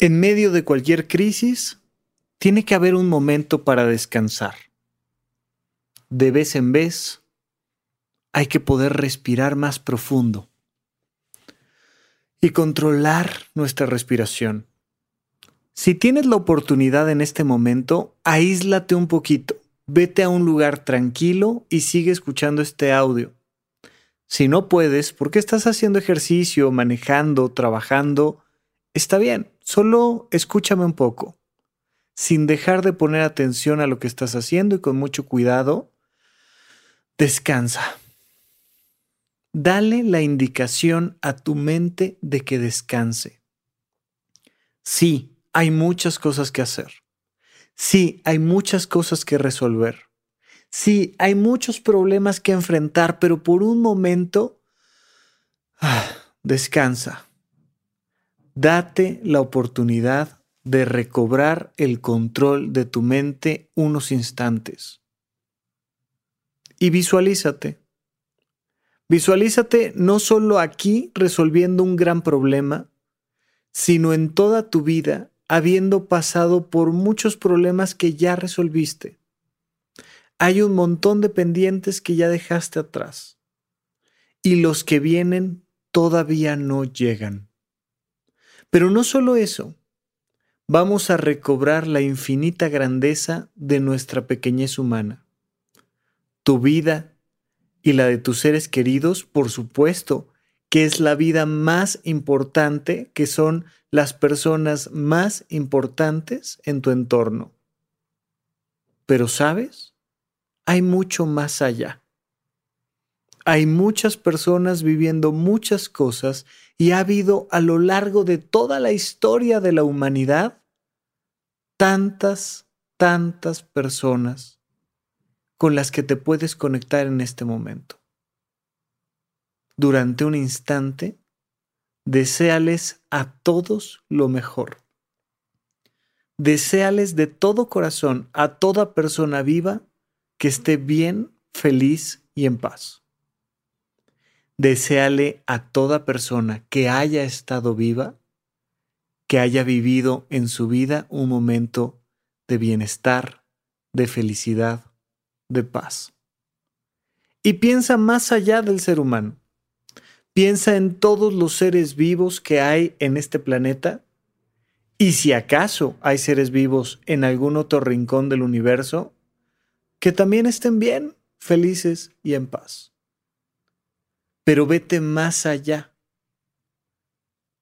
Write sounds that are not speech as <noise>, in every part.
En medio de cualquier crisis, tiene que haber un momento para descansar. De vez en vez, hay que poder respirar más profundo y controlar nuestra respiración. Si tienes la oportunidad en este momento, aíslate un poquito, vete a un lugar tranquilo y sigue escuchando este audio. Si no puedes, porque estás haciendo ejercicio, manejando, trabajando, está bien, solo escúchame un poco, sin dejar de poner atención a lo que estás haciendo y con mucho cuidado, descansa. Dale la indicación a tu mente de que descanse. Sí, hay muchas cosas que hacer. Sí, hay muchas cosas que resolver. Sí, hay muchos problemas que enfrentar, pero por un momento, ah, descansa. Date la oportunidad de recobrar el control de tu mente unos instantes. Y visualízate. Visualízate no solo aquí resolviendo un gran problema, sino en toda tu vida habiendo pasado por muchos problemas que ya resolviste. Hay un montón de pendientes que ya dejaste atrás y los que vienen todavía no llegan. Pero no solo eso, vamos a recobrar la infinita grandeza de nuestra pequeñez humana. Tu vida y la de tus seres queridos, por supuesto, que es la vida más importante, que son las personas más importantes en tu entorno. Pero sabes, hay mucho más allá. Hay muchas personas viviendo muchas cosas y ha habido a lo largo de toda la historia de la humanidad tantas, tantas personas con las que te puedes conectar en este momento. Durante un instante, deséales a todos lo mejor. Deséales de todo corazón a toda persona viva que esté bien, feliz y en paz. Deseale a toda persona que haya estado viva, que haya vivido en su vida un momento de bienestar, de felicidad, de paz. Y piensa más allá del ser humano. Piensa en todos los seres vivos que hay en este planeta y si acaso hay seres vivos en algún otro rincón del universo, que también estén bien, felices y en paz. Pero vete más allá,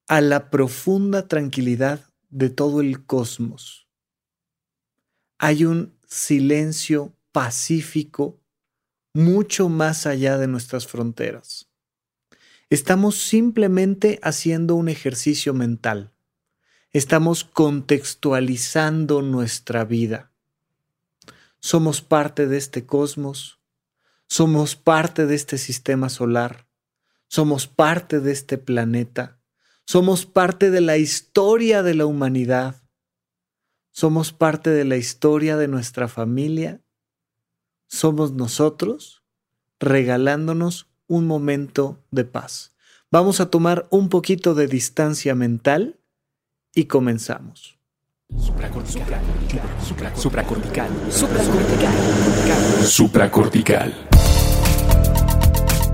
a la profunda tranquilidad de todo el cosmos. Hay un silencio pacífico mucho más allá de nuestras fronteras. Estamos simplemente haciendo un ejercicio mental. Estamos contextualizando nuestra vida. Somos parte de este cosmos, somos parte de este sistema solar, somos parte de este planeta, somos parte de la historia de la humanidad, somos parte de la historia de nuestra familia somos nosotros regalándonos un momento de paz. Vamos a tomar un poquito de distancia mental y comenzamos. Supracortical. Supracortical. Supracortical. Supracortical.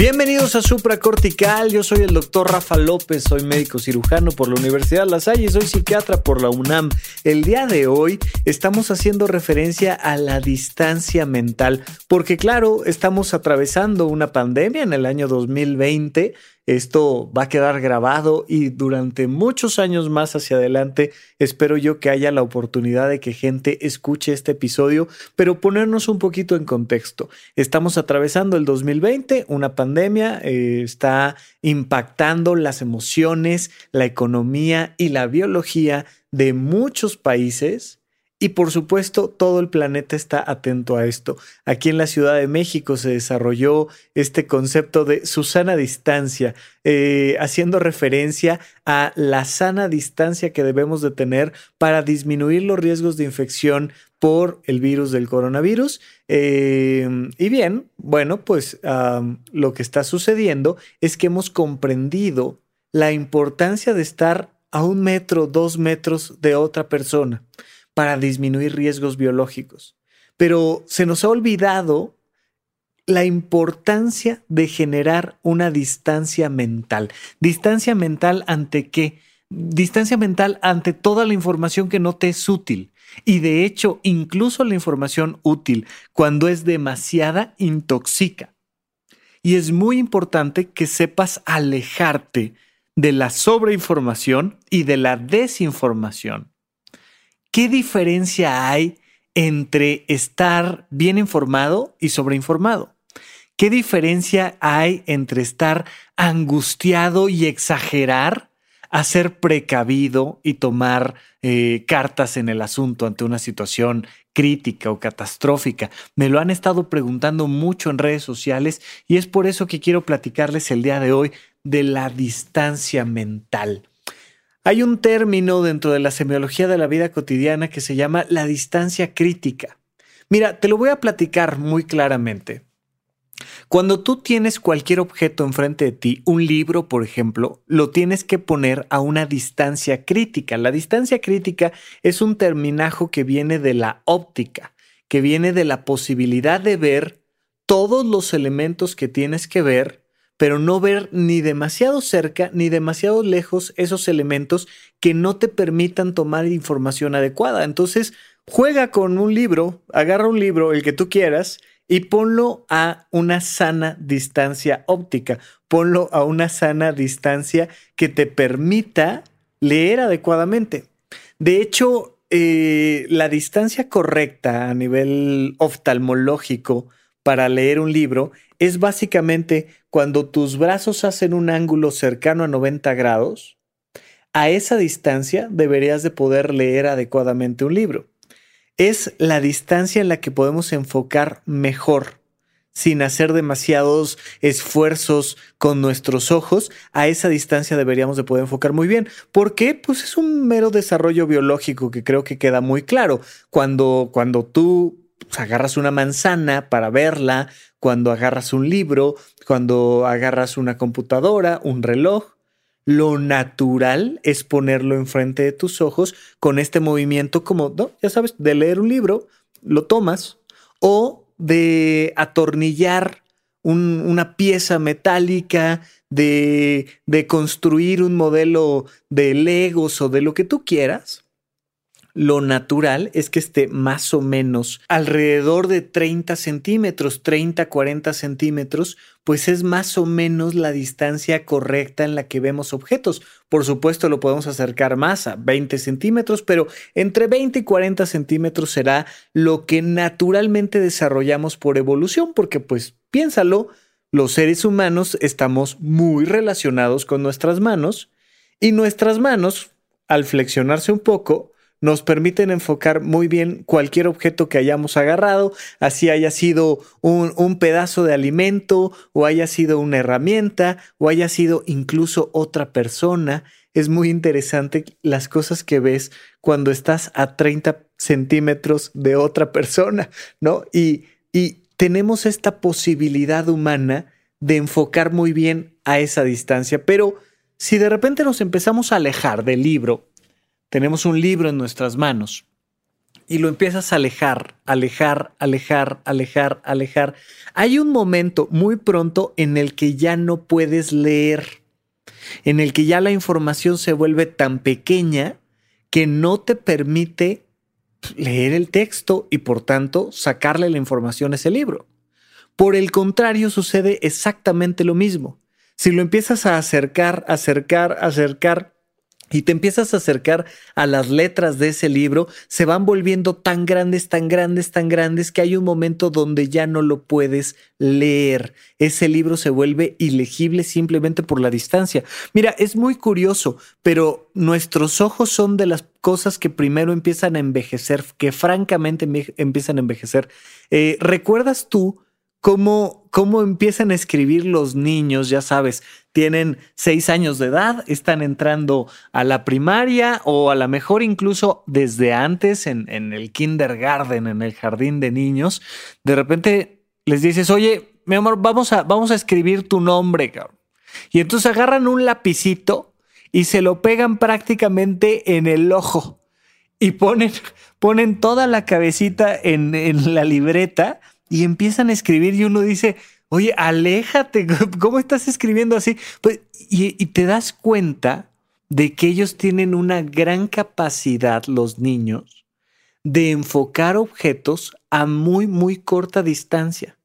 Bienvenidos a Supracortical, yo soy el doctor Rafa López, soy médico cirujano por la Universidad La Salle y soy psiquiatra por la UNAM. El día de hoy estamos haciendo referencia a la distancia mental, porque claro, estamos atravesando una pandemia en el año 2020 esto va a quedar grabado y durante muchos años más hacia adelante espero yo que haya la oportunidad de que gente escuche este episodio, pero ponernos un poquito en contexto. Estamos atravesando el 2020, una pandemia eh, está impactando las emociones, la economía y la biología de muchos países Y por supuesto, todo el planeta está atento a esto. Aquí en la Ciudad de México se desarrolló este concepto de Susana distancia, eh, haciendo referencia a la sana distancia que debemos de tener para disminuir los riesgos de infección por el virus del coronavirus. Eh, y bien, bueno, pues lo que está sucediendo es que hemos comprendido la importancia de estar a un metro, dos metros de otra persona para disminuir riesgos biológicos. Pero se nos ha olvidado la importancia de generar una distancia mental. Distancia mental ante qué? Distancia mental ante toda la información que no te es útil. Y de hecho, incluso la información útil, cuando es demasiada, intoxica. Y es muy importante que sepas alejarte de la sobreinformación y de la desinformación. ¿Qué diferencia hay entre estar bien informado y sobreinformado? ¿Qué diferencia hay entre estar angustiado y exagerar a ser precavido y tomar eh, cartas en el asunto ante una situación crítica o catastrófica? Me lo han estado preguntando mucho en redes sociales y es por eso que quiero platicarles el día de hoy de la distancia mental. Hay un término dentro de la semiología de la vida cotidiana que se llama la distancia crítica. Mira, te lo voy a platicar muy claramente. Cuando tú tienes cualquier objeto enfrente de ti, un libro, por ejemplo, lo tienes que poner a una distancia crítica. La distancia crítica es un terminajo que viene de la óptica, que viene de la posibilidad de ver todos los elementos que tienes que ver pero no ver ni demasiado cerca ni demasiado lejos esos elementos que no te permitan tomar información adecuada. Entonces, juega con un libro, agarra un libro, el que tú quieras, y ponlo a una sana distancia óptica, ponlo a una sana distancia que te permita leer adecuadamente. De hecho, eh, la distancia correcta a nivel oftalmológico para leer un libro es básicamente cuando tus brazos hacen un ángulo cercano a 90 grados, a esa distancia deberías de poder leer adecuadamente un libro. Es la distancia en la que podemos enfocar mejor, sin hacer demasiados esfuerzos con nuestros ojos, a esa distancia deberíamos de poder enfocar muy bien. ¿Por qué? Pues es un mero desarrollo biológico que creo que queda muy claro. Cuando, cuando tú agarras una manzana para verla, cuando agarras un libro, cuando agarras una computadora, un reloj. Lo natural es ponerlo enfrente de tus ojos con este movimiento como, ¿no? ya sabes, de leer un libro, lo tomas, o de atornillar una pieza metálica, de, de construir un modelo de Legos o de lo que tú quieras lo natural es que esté más o menos alrededor de 30 centímetros, 30, 40 centímetros, pues es más o menos la distancia correcta en la que vemos objetos. Por supuesto lo podemos acercar más a 20 centímetros, pero entre 20 y 40 centímetros será lo que naturalmente desarrollamos por evolución, porque pues piénsalo, los seres humanos estamos muy relacionados con nuestras manos y nuestras manos, al flexionarse un poco, nos permiten enfocar muy bien cualquier objeto que hayamos agarrado, así haya sido un, pedazo de alimento o haya sido una herramienta o haya sido incluso otra persona. Es muy interesante las cosas que ves cuando estás a 30 centímetros de otra persona, ¿no? Y, y tenemos esta posibilidad humana de enfocar muy bien a esa distancia, pero si de repente nos empezamos a alejar del libro tenemos un libro en nuestras manos y lo empiezas a alejar, alejar, alejar, alejar, alejar. Hay un momento muy pronto en el que ya no puedes leer, en el que ya la información se vuelve tan pequeña que no te permite leer el texto y por tanto sacarle la información a ese libro. Por el contrario, sucede exactamente lo mismo. Si lo empiezas a acercar, acercar, acercar, y te empiezas a acercar a las letras de ese libro, se van volviendo tan grandes, tan grandes, tan grandes que hay un momento donde ya no lo puedes leer. Ese libro se vuelve ilegible simplemente por la distancia. Mira, es muy curioso, pero nuestros ojos son de las cosas que primero empiezan a envejecer, que francamente empiezan a envejecer. Eh, ¿Recuerdas tú? Cómo, cómo empiezan a escribir los niños, ya sabes, tienen seis años de edad, están entrando a la primaria o a lo mejor incluso desde antes en, en el kindergarten, en el jardín de niños, de repente les dices, oye, mi amor, vamos a, vamos a escribir tu nombre, cabrón. Y entonces agarran un lapicito y se lo pegan prácticamente en el ojo y ponen, ponen toda la cabecita en, en la libreta y empiezan a escribir y uno dice, oye, aléjate, <laughs> ¿cómo estás escribiendo así? Pues, y, y te das cuenta de que ellos tienen una gran capacidad, los niños, de enfocar objetos a muy, muy corta distancia.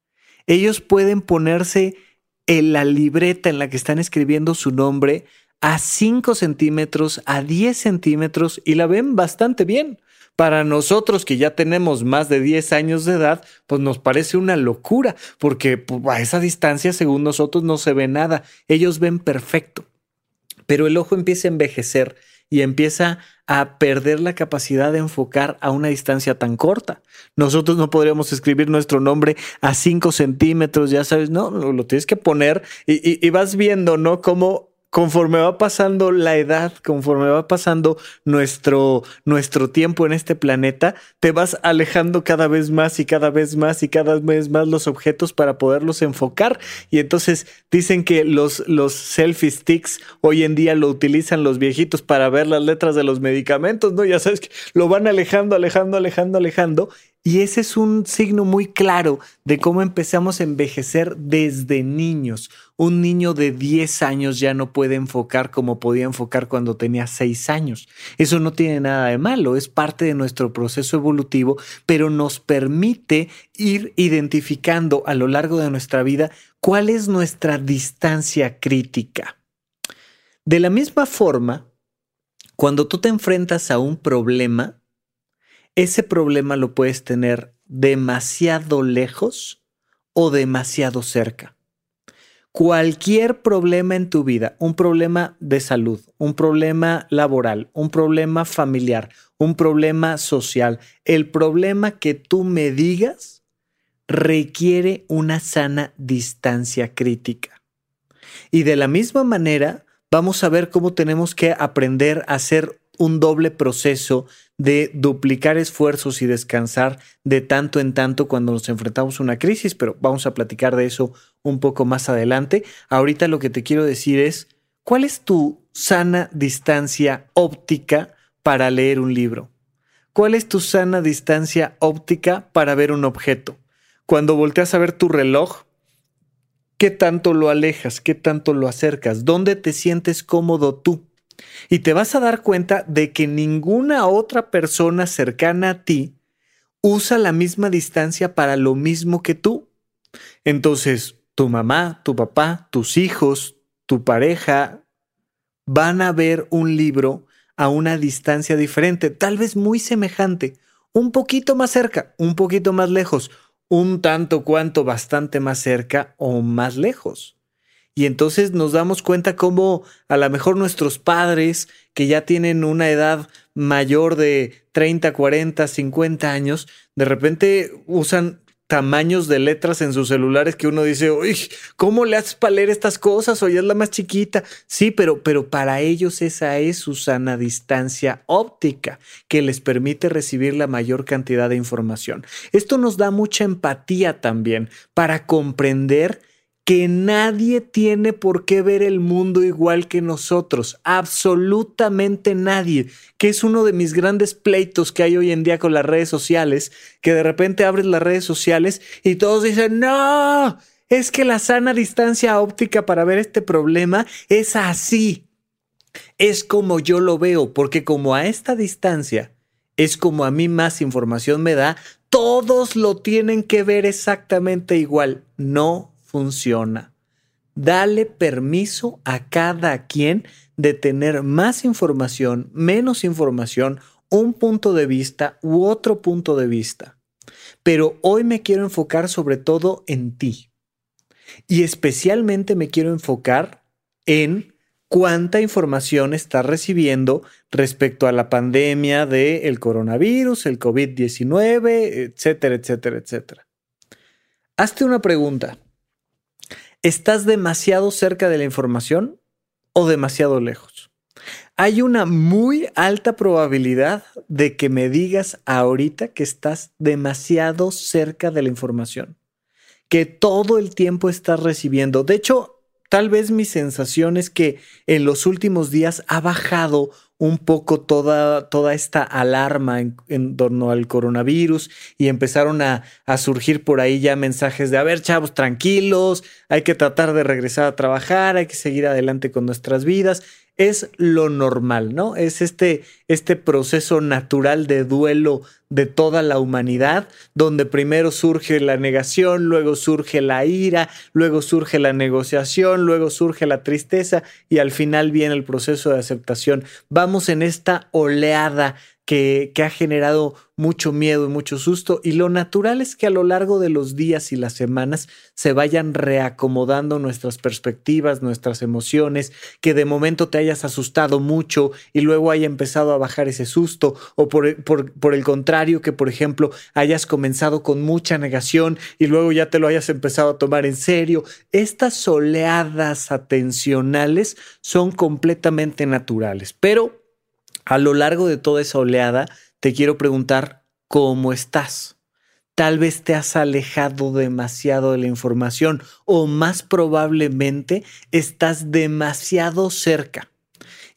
Ellos pueden ponerse en la libreta en la que están escribiendo su nombre a 5 centímetros, a 10 centímetros y la ven bastante bien. Para nosotros que ya tenemos más de 10 años de edad, pues nos parece una locura, porque pues, a esa distancia, según nosotros, no se ve nada. Ellos ven perfecto. Pero el ojo empieza a envejecer y empieza a perder la capacidad de enfocar a una distancia tan corta. Nosotros no podríamos escribir nuestro nombre a 5 centímetros, ya sabes, no, lo, tienes que poner y, y, vas viendo, ¿no? Cómo conforme va pasando la edad, conforme va pasando nuestro, nuestro tiempo en este planeta, te vas alejando cada vez más y cada vez más y cada vez más los objetos para poderlos enfocar. Y entonces dicen que los, los selfie sticks hoy en día lo utilizan los viejitos para ver las letras de los medicamentos, ¿no? Ya sabes que lo van alejando, alejando, alejando, alejando. Y ese es un signo muy claro de cómo empezamos a envejecer desde niños. Un niño de 10 años ya no puede enfocar como podía enfocar cuando tenía 6 años. Eso no tiene nada de malo, es parte de nuestro proceso evolutivo, pero nos permite ir identificando a lo largo de nuestra vida cuál es nuestra distancia crítica. De la misma forma, cuando tú te enfrentas a un problema, ese problema lo puedes tener demasiado lejos o demasiado cerca. Cualquier problema en tu vida, un problema de salud, un problema laboral, un problema familiar, un problema social, el problema que tú me digas requiere una sana distancia crítica. Y de la misma manera, vamos a ver cómo tenemos que aprender a hacer un doble proceso de duplicar esfuerzos y descansar de tanto en tanto cuando nos enfrentamos a una crisis, pero vamos a platicar de eso un poco más adelante. Ahorita lo que te quiero decir es, ¿cuál es tu sana distancia óptica para leer un libro? ¿Cuál es tu sana distancia óptica para ver un objeto? Cuando volteas a ver tu reloj, ¿qué tanto lo alejas? ¿Qué tanto lo acercas? ¿Dónde te sientes cómodo tú? Y te vas a dar cuenta de que ninguna otra persona cercana a ti usa la misma distancia para lo mismo que tú. Entonces, tu mamá, tu papá, tus hijos, tu pareja van a ver un libro a una distancia diferente, tal vez muy semejante, un poquito más cerca, un poquito más lejos, un tanto cuanto bastante más cerca o más lejos. Y entonces nos damos cuenta cómo a lo mejor nuestros padres, que ya tienen una edad mayor de 30, 40, 50 años, de repente usan tamaños de letras en sus celulares que uno dice, uy, ¿cómo le haces para leer estas cosas? O ya es la más chiquita. Sí, pero, pero para ellos esa es su sana distancia óptica que les permite recibir la mayor cantidad de información. Esto nos da mucha empatía también para comprender que nadie tiene por qué ver el mundo igual que nosotros, absolutamente nadie, que es uno de mis grandes pleitos que hay hoy en día con las redes sociales, que de repente abres las redes sociales y todos dicen, no, es que la sana distancia óptica para ver este problema es así, es como yo lo veo, porque como a esta distancia es como a mí más información me da, todos lo tienen que ver exactamente igual, no funciona. Dale permiso a cada quien de tener más información, menos información, un punto de vista u otro punto de vista. Pero hoy me quiero enfocar sobre todo en ti. Y especialmente me quiero enfocar en cuánta información estás recibiendo respecto a la pandemia del coronavirus, el COVID-19, etcétera, etcétera, etcétera. Hazte una pregunta. ¿Estás demasiado cerca de la información o demasiado lejos? Hay una muy alta probabilidad de que me digas ahorita que estás demasiado cerca de la información, que todo el tiempo estás recibiendo. De hecho, Tal vez mi sensación es que en los últimos días ha bajado un poco toda, toda esta alarma en, torno al coronavirus y empezaron a, a, surgir por ahí ya mensajes de, a ver, chavos, tranquilos, hay que tratar de regresar a trabajar, hay que seguir adelante con nuestras vidas es lo normal, ¿no? Es este, este proceso natural de duelo de toda la humanidad, donde primero surge la negación, luego surge la ira, luego surge la negociación, luego surge la tristeza y al final viene el proceso de aceptación. Vamos en esta oleada que, ha generado mucho miedo y mucho susto. Y lo natural es que a lo largo de los días y las semanas se vayan reacomodando nuestras perspectivas, nuestras emociones, que de momento te hayas asustado mucho y luego haya empezado a bajar ese susto, o por, por el contrario, que por ejemplo hayas comenzado con mucha negación y luego ya te lo hayas empezado a tomar en serio. Estas oleadas atencionales son completamente naturales, pero a lo largo de toda esa oleada, te quiero preguntar cómo estás. Tal vez te has alejado demasiado de la información o más probablemente estás demasiado cerca.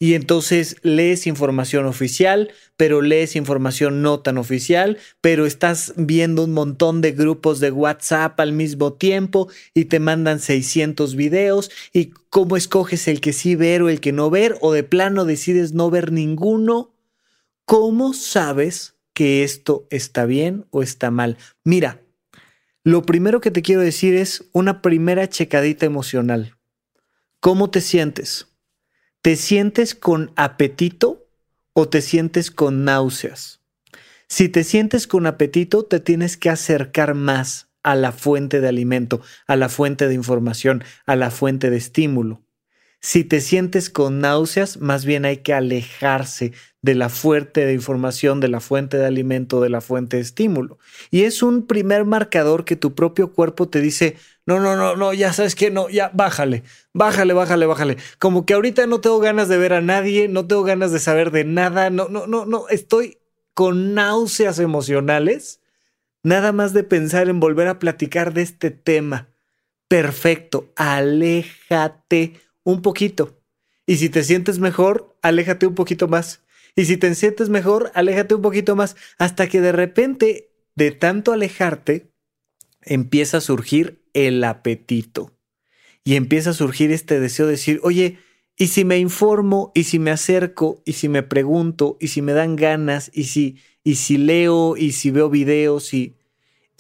Y entonces lees información oficial, pero lees información no tan oficial, pero estás viendo un montón de grupos de WhatsApp al mismo tiempo y te mandan 600 videos y cómo escoges el que sí ver o el que no ver o de plano decides no ver ninguno. ¿Cómo sabes que esto está bien o está mal? Mira, lo primero que te quiero decir es una primera checadita emocional. ¿Cómo te sientes? ¿Te sientes con apetito o te sientes con náuseas? Si te sientes con apetito, te tienes que acercar más a la fuente de alimento, a la fuente de información, a la fuente de estímulo. Si te sientes con náuseas, más bien hay que alejarse de la fuente de información, de la fuente de alimento, de la fuente de estímulo. Y es un primer marcador que tu propio cuerpo te dice, no, no, no, no, ya sabes que no, ya bájale, bájale, bájale, bájale. Como que ahorita no tengo ganas de ver a nadie, no tengo ganas de saber de nada, no, no, no, no, estoy con náuseas emocionales, nada más de pensar en volver a platicar de este tema. Perfecto, aléjate un poquito. Y si te sientes mejor, aléjate un poquito más. Y si te sientes mejor, aléjate un poquito más. Hasta que de repente, de tanto alejarte, empieza a surgir el apetito. Y empieza a surgir este deseo de decir, oye, ¿y si me informo? ¿Y si me acerco? ¿Y si me pregunto? ¿Y si me dan ganas? ¿Y si, y si leo? ¿Y si veo videos? ¿Y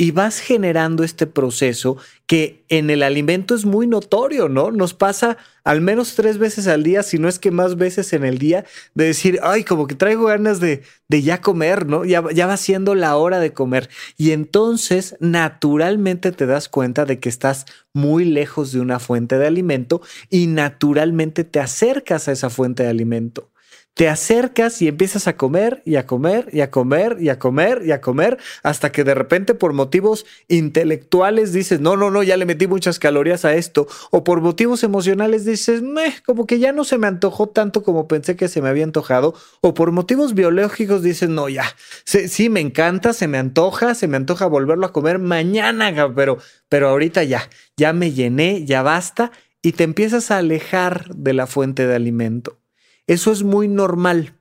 y vas generando este proceso que en el alimento es muy notorio, ¿no? Nos pasa al menos tres veces al día, si no es que más veces en el día, de decir, ay, como que traigo ganas de, de ya comer, ¿no? Ya, ya va siendo la hora de comer. Y entonces, naturalmente te das cuenta de que estás muy lejos de una fuente de alimento y naturalmente te acercas a esa fuente de alimento te acercas y empiezas a comer y a comer y a comer y a comer y a comer hasta que de repente por motivos intelectuales dices, no, no, no, ya le metí muchas calorías a esto. O por motivos emocionales dices, como que ya no se me antojó tanto como pensé que se me había antojado. O por motivos biológicos dices, no, ya, sí, sí me encanta, se me antoja, se me antoja volverlo a comer mañana, pero, pero ahorita ya, ya me llené, ya basta. Y te empiezas a alejar de la fuente de alimento. Eso es muy normal,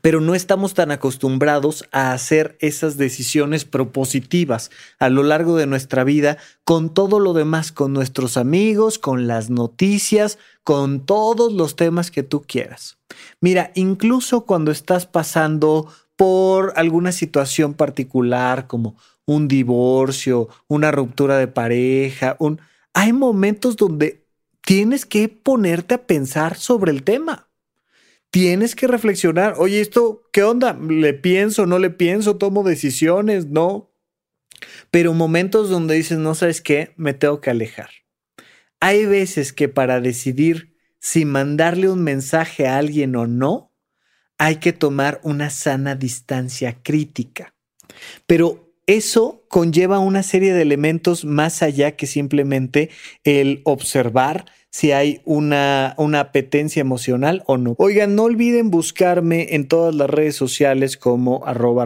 pero no estamos tan acostumbrados a hacer esas decisiones propositivas a lo largo de nuestra vida con todo lo demás, con nuestros amigos, con las noticias, con todos los temas que tú quieras. Mira, incluso cuando estás pasando por alguna situación particular como un divorcio, una ruptura de pareja, un... hay momentos donde tienes que ponerte a pensar sobre el tema tienes que reflexionar, oye, esto, ¿qué onda? ¿Le pienso, no le pienso? ¿Tomo decisiones? No. Pero momentos donde dices, no sabes qué, me tengo que alejar. Hay veces que para decidir si mandarle un mensaje a alguien o no, hay que tomar una sana distancia crítica. Pero eso conlleva una serie de elementos más allá que simplemente el observar si hay una, una apetencia emocional o no. Oigan, no olviden buscarme en todas las redes sociales como arroba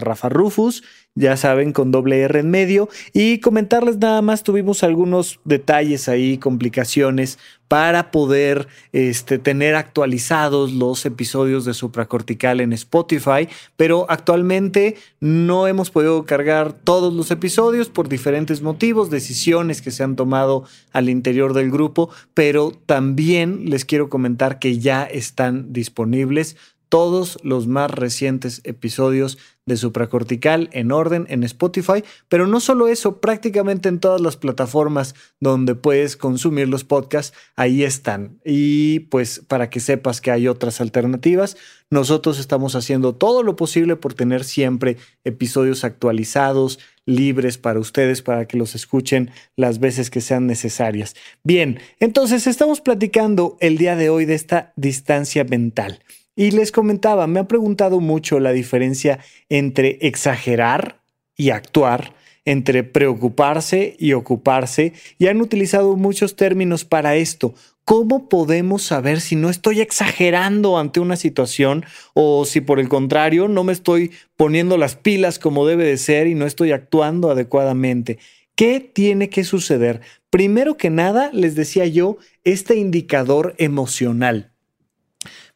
ya saben, con doble R en medio. Y comentarles nada más, tuvimos algunos detalles ahí, complicaciones para poder este, tener actualizados los episodios de supracortical en Spotify, pero actualmente no hemos podido cargar todos los episodios por diferentes motivos, decisiones que se han tomado al interior del grupo, pero también les quiero comentar que ya están disponibles todos los más recientes episodios de supracortical en orden en Spotify, pero no solo eso, prácticamente en todas las plataformas donde puedes consumir los podcasts, ahí están. Y pues para que sepas que hay otras alternativas, nosotros estamos haciendo todo lo posible por tener siempre episodios actualizados, libres para ustedes, para que los escuchen las veces que sean necesarias. Bien, entonces estamos platicando el día de hoy de esta distancia mental. Y les comentaba, me ha preguntado mucho la diferencia entre exagerar y actuar, entre preocuparse y ocuparse, y han utilizado muchos términos para esto. ¿Cómo podemos saber si no estoy exagerando ante una situación o si por el contrario no me estoy poniendo las pilas como debe de ser y no estoy actuando adecuadamente? ¿Qué tiene que suceder? Primero que nada, les decía yo, este indicador emocional.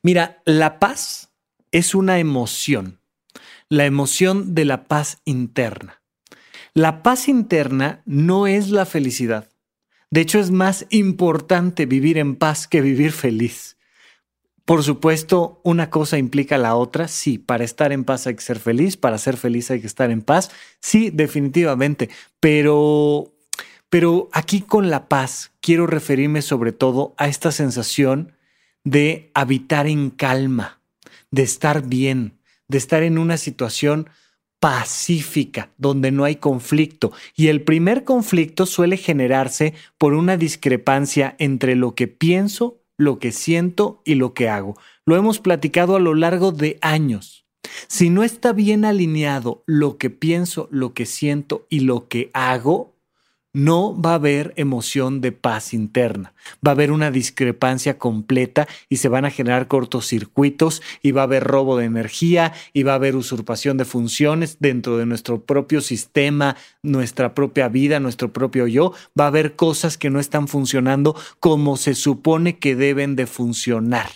Mira, la paz es una emoción, la emoción de la paz interna. La paz interna no es la felicidad. De hecho, es más importante vivir en paz que vivir feliz. Por supuesto, una cosa implica la otra. Sí, para estar en paz hay que ser feliz, para ser feliz hay que estar en paz. Sí, definitivamente. Pero, pero aquí con la paz quiero referirme sobre todo a esta sensación de habitar en calma, de estar bien, de estar en una situación pacífica, donde no hay conflicto. Y el primer conflicto suele generarse por una discrepancia entre lo que pienso, lo que siento y lo que hago. Lo hemos platicado a lo largo de años. Si no está bien alineado lo que pienso, lo que siento y lo que hago, no va a haber emoción de paz interna. Va a haber una discrepancia completa y se van a generar cortocircuitos y va a haber robo de energía y va a haber usurpación de funciones dentro de nuestro propio sistema, nuestra propia vida, nuestro propio yo. Va a haber cosas que no están funcionando como se supone que deben de funcionar.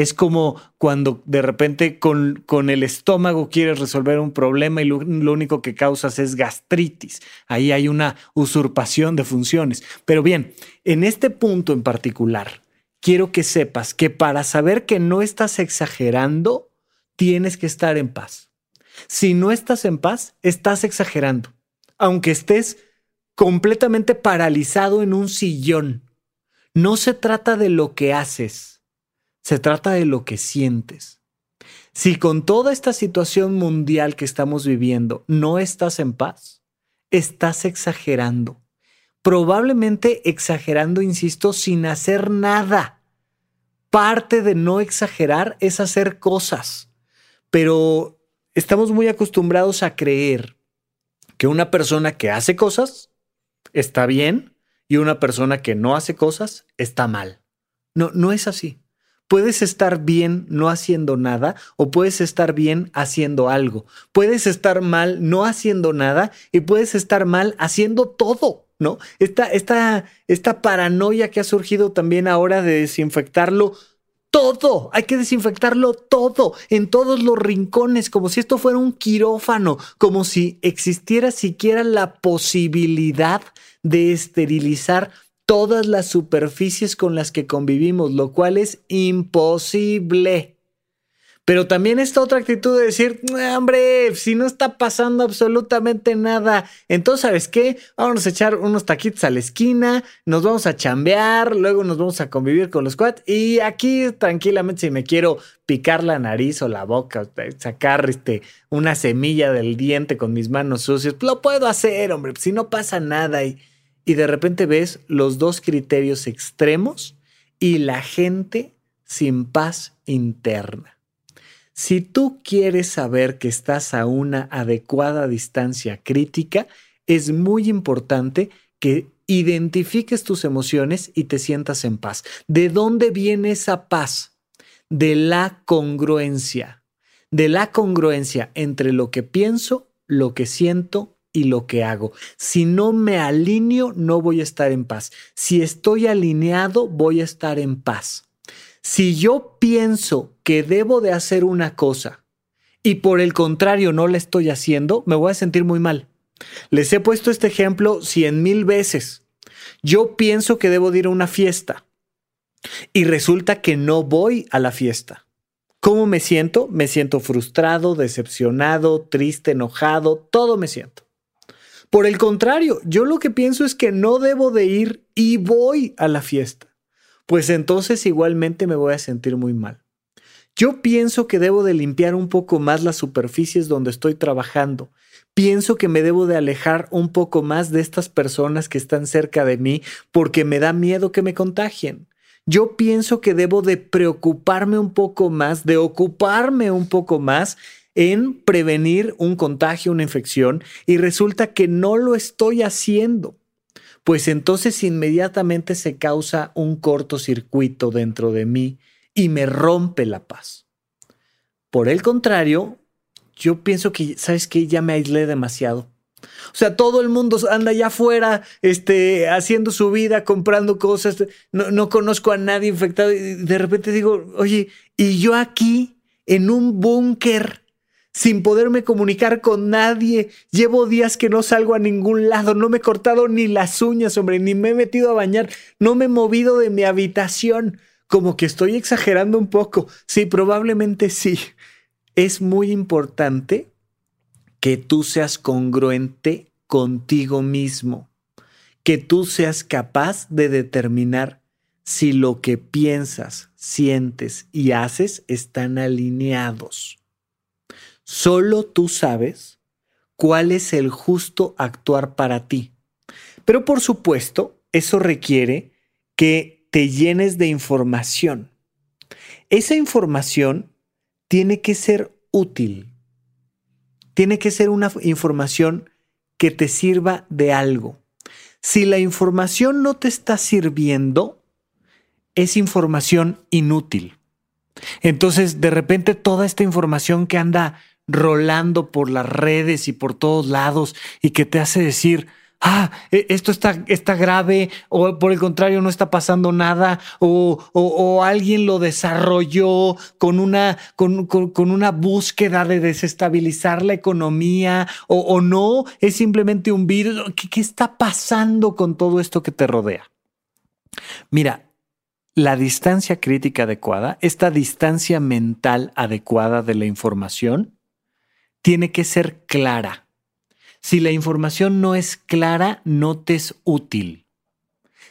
Es como cuando de repente con, el estómago quieres resolver un problema y lo, lo, único que causas es gastritis. Ahí hay una usurpación de funciones. Pero bien, en este punto en particular, quiero que sepas que para saber que no estás exagerando, tienes que estar en paz. Si no estás en paz, estás exagerando. Aunque estés completamente paralizado en un sillón. No se trata de lo que haces se trata de lo que sientes. Si con toda esta situación mundial que estamos viviendo no estás en paz, estás exagerando. Probablemente exagerando, insisto, sin hacer nada. Parte de no exagerar es hacer cosas, pero estamos muy acostumbrados a creer que una persona que hace cosas está bien y una persona que no hace cosas está mal. No, no es así puedes estar bien no haciendo nada o puedes estar bien haciendo algo. Puedes estar mal no haciendo nada y puedes estar mal haciendo todo. ¿No? Esta, esta, esta paranoia que ha surgido también ahora de desinfectarlo todo, hay que desinfectarlo todo, en todos los rincones, como si esto fuera un quirófano, como si existiera siquiera la posibilidad de esterilizar todas las superficies con las que convivimos, lo cual es imposible. Pero también esta otra actitud de decir, hombre, si no está pasando absolutamente nada, entonces, ¿sabes qué? Vamos a echar unos taquitos a la esquina, nos vamos a chambear, luego nos vamos a convivir con los quads y aquí tranquilamente si me quiero picar la nariz o la boca, sacar este, una semilla del diente con mis manos sucias, lo puedo hacer, hombre, si no pasa nada y, y de repente ves los dos criterios extremos y la gente sin paz interna. Si tú quieres saber que estás a una adecuada distancia crítica, es muy importante que identifiques tus emociones y te sientas en paz. ¿De dónde viene esa paz? De la congruencia, de la congruencia entre lo que pienso, lo que siento y lo que hago. Si no me alineo, no voy a estar en paz. Si estoy alineado, voy a estar en paz. Si yo pienso que debo de hacer una cosa y por el contrario no la estoy haciendo, me voy a sentir muy mal. Les he puesto este ejemplo cien mil veces. Yo pienso que debo de ir a una fiesta y resulta que no voy a la fiesta. ¿Cómo me siento? Me siento frustrado, decepcionado, triste, enojado, todo me siento. Por el contrario, yo lo que pienso es que no debo de ir y voy a la fiesta pues entonces igualmente me voy a sentir muy mal. Yo pienso que debo de limpiar un poco más las superficies donde estoy trabajando. Pienso que me debo de alejar un poco más de estas personas que están cerca de mí porque me da miedo que me contagien. Yo pienso que debo de preocuparme un poco más, de ocuparme un poco más en prevenir un contagio, una infección, y resulta que no lo estoy haciendo pues entonces inmediatamente se causa un cortocircuito dentro de mí y me rompe la paz. Por el contrario, yo pienso que, ¿sabes qué? Ya me aislé demasiado. O sea, todo el mundo anda allá afuera, este, haciendo su vida, comprando cosas. No, no conozco a nadie infectado. Y de repente digo, oye, y yo aquí, en un búnker, sin poderme comunicar con nadie. Llevo días que no salgo a ningún lado, no me he cortado ni las uñas, hombre, ni me he metido a bañar, no me he movido de mi habitación. Como que estoy exagerando un poco. Sí, probablemente sí. Es muy importante que tú seas congruente contigo mismo, que tú seas capaz de determinar si lo que piensas, sientes y haces están alineados. Solo tú sabes cuál es el justo actuar para ti. Pero por supuesto, eso requiere que te llenes de información. Esa información tiene que ser útil. Tiene que ser una información que te sirva de algo. Si la información no te está sirviendo, es información inútil. Entonces, de repente, toda esta información que anda rolando por las redes y por todos lados y que te hace decir, ah, e, esto está, está grave, o por el contrario, no está pasando nada, o, o, alguien lo desarrolló con una, con, con, una búsqueda de desestabilizar la economía, o, o no, es simplemente un virus. ¿Qué, ¿Qué está pasando con todo esto que te rodea? Mira, la distancia crítica adecuada, esta distancia mental adecuada de la información, tiene que ser clara. Si la información no es clara, no te es útil.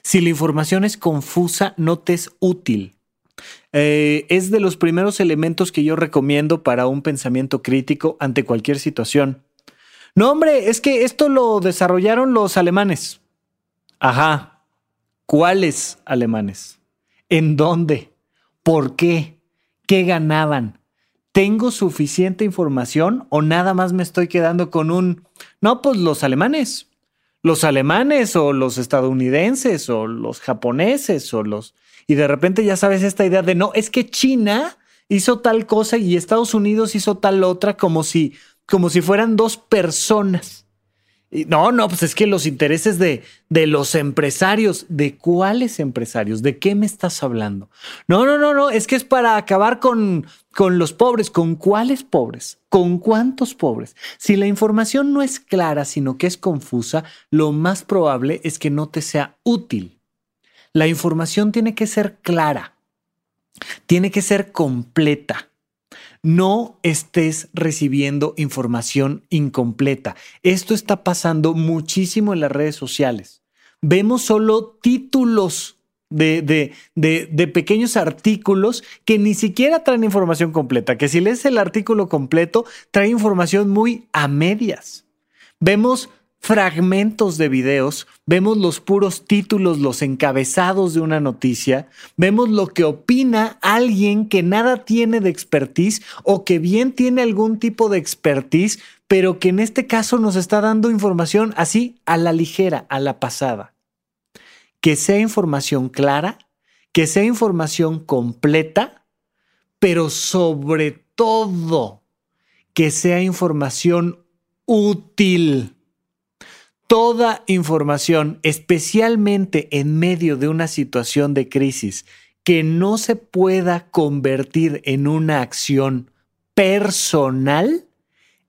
Si la información es confusa, no te es útil. Eh, es de los primeros elementos que yo recomiendo para un pensamiento crítico ante cualquier situación. No, hombre, es que esto lo desarrollaron los alemanes. Ajá. ¿Cuáles alemanes? ¿En dónde? ¿Por qué? ¿Qué ganaban? ¿Tengo suficiente información o nada más me estoy quedando con un... No, pues los alemanes. Los alemanes o los estadounidenses o los japoneses o los... Y de repente ya sabes esta idea de no, es que China hizo tal cosa y Estados Unidos hizo tal otra como si, como si fueran dos personas no, no, pues es que los intereses de, de, los empresarios, ¿de cuáles empresarios? ¿De qué me estás hablando? No, no, no, no, es que es para acabar con, con los pobres. ¿Con cuáles pobres? ¿Con cuántos pobres? Si la información no es clara, sino que es confusa, lo más probable es que no te sea útil. La información tiene que ser clara, tiene que ser completa. No estés recibiendo información incompleta. Esto está pasando muchísimo en las redes sociales. Vemos solo títulos de, de, pequeños artículos que ni siquiera traen información completa, que si lees el artículo completo, trae información muy a medias. Vemos fragmentos de videos, vemos los puros títulos, los encabezados de una noticia, vemos lo que opina alguien que nada tiene de expertise o que bien tiene algún tipo de expertise, pero que en este caso nos está dando información así a la ligera, a la pasada. Que sea información clara, que sea información completa, pero sobre todo que sea información útil toda información, especialmente en medio de una situación de crisis, que no se pueda convertir en una acción personal,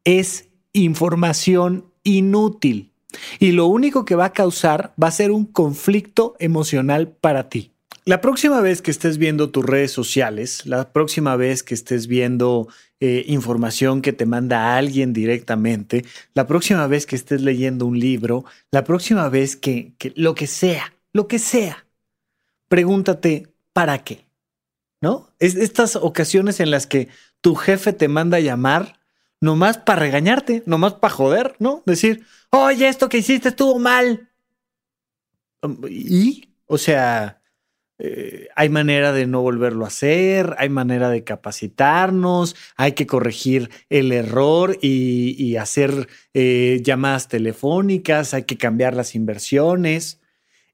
es información inútil. Y lo único que va a causar va a ser un conflicto emocional para ti. La próxima vez que estés viendo tus redes sociales, la próxima vez que estés viendo eh, información que te manda alguien directamente, la próxima vez que estés leyendo un libro, la próxima vez que, lo que sea, lo que sea, pregúntate, ¿para qué? ¿No? Es estas ocasiones en las que tu jefe te manda a llamar nomás para regañarte, nomás para joder, ¿no? Decir, oye, esto que hiciste estuvo mal. ¿Y? O sea, eh, hay manera de no volverlo a hacer, hay manera de capacitarnos, hay que corregir el error y, hacer eh, llamadas telefónicas, hay que cambiar las inversiones.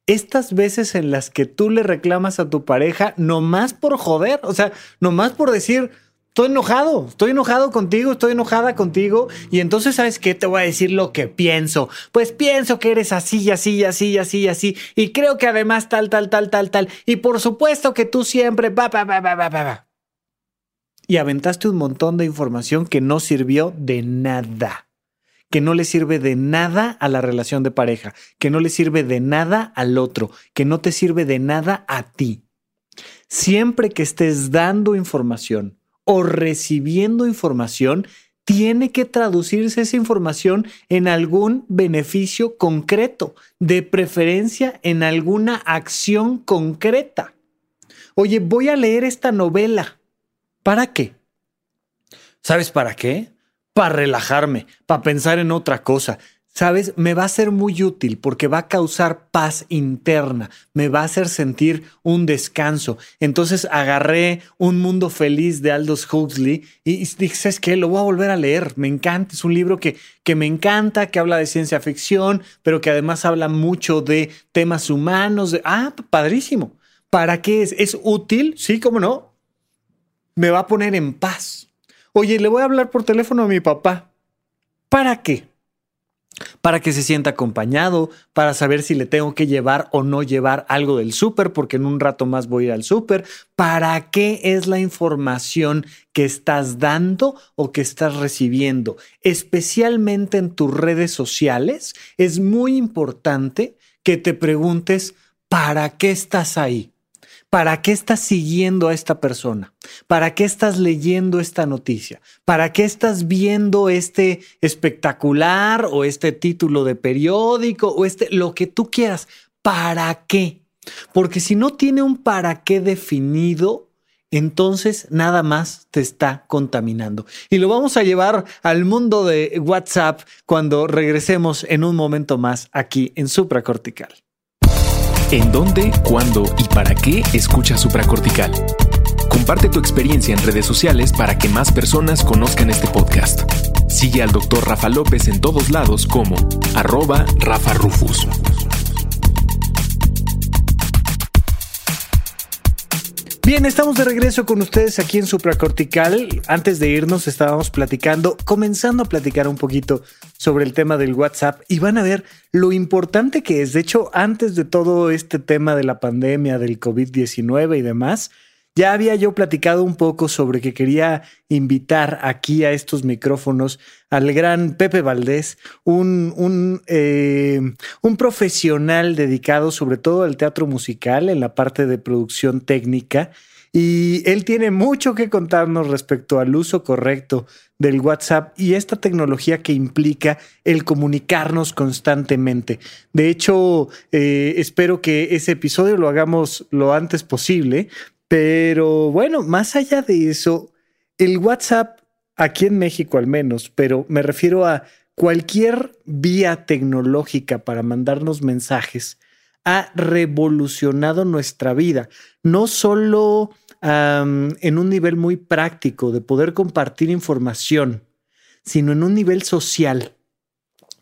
Estas veces en las que tú le reclamas a tu pareja, nomás por joder, o sea, nomás por decir, estoy enojado, estoy enojado contigo, estoy enojada contigo. Y entonces, ¿sabes qué? Te voy a decir lo que pienso. Pues pienso que eres así, así, así, así, así. Y creo que además tal, tal, tal, tal, tal. Y por supuesto que tú siempre... Y aventaste un montón de información que no sirvió de nada. Que no le sirve de nada a la relación de pareja. Que no le sirve de nada al otro. Que no te sirve de nada a ti. Siempre que estés dando información o recibiendo información, tiene que traducirse esa información en algún beneficio concreto, de preferencia en alguna acción concreta. Oye, voy a leer esta novela. ¿Para qué? ¿Sabes para qué? Para relajarme, para pensar en otra cosa. ¿Sabes? Me va a ser muy útil porque va a causar paz interna, me va a hacer sentir un descanso. Entonces agarré Un Mundo Feliz de Aldous Huxley y dije, ¿sabes qué? Lo voy a volver a leer, me encanta, es un libro que, que me encanta, que habla de ciencia ficción, pero que además habla mucho de temas humanos. De... Ah, padrísimo. ¿Para qué es? ¿Es útil? Sí, cómo no. Me va a poner en paz. Oye, le voy a hablar por teléfono a mi papá. ¿Para qué? Para que se sienta acompañado, para saber si le tengo que llevar o no llevar algo del súper, porque en un rato más voy a ir al súper. ¿Para qué es la información que estás dando o que estás recibiendo? Especialmente en tus redes sociales, es muy importante que te preguntes, ¿para qué estás ahí? ¿Para qué estás siguiendo a esta persona? ¿Para qué estás leyendo esta noticia? ¿Para qué estás viendo este espectacular o este título de periódico o este lo que tú quieras? ¿Para qué? Porque si no tiene un para qué definido, entonces nada más te está contaminando. Y lo vamos a llevar al mundo de WhatsApp cuando regresemos en un momento más aquí en Supracortical. ¿En dónde, cuándo y para qué escucha supracortical? Comparte tu experiencia en redes sociales para que más personas conozcan este podcast. Sigue al Dr. Rafa López en todos lados como arroba Rafa Rufus. Bien, estamos de regreso con ustedes aquí en Supracortical. Antes de irnos estábamos platicando, comenzando a platicar un poquito sobre el tema del WhatsApp y van a ver lo importante que es. De hecho, antes de todo este tema de la pandemia, del COVID-19 y demás, ya había yo platicado un poco sobre que quería invitar aquí a estos micrófonos al gran Pepe Valdés, un, un, eh, un, profesional dedicado sobre todo al teatro musical en la parte de producción técnica y él tiene mucho que contarnos respecto al uso correcto del WhatsApp y esta tecnología que implica el comunicarnos constantemente. De hecho, eh, espero que ese episodio lo hagamos lo antes posible, pero bueno, más allá de eso, el WhatsApp, aquí en México al menos, pero me refiero a cualquier vía tecnológica para mandarnos mensajes, ha revolucionado nuestra vida, no solo en un nivel muy práctico de poder compartir información, sino en un nivel social.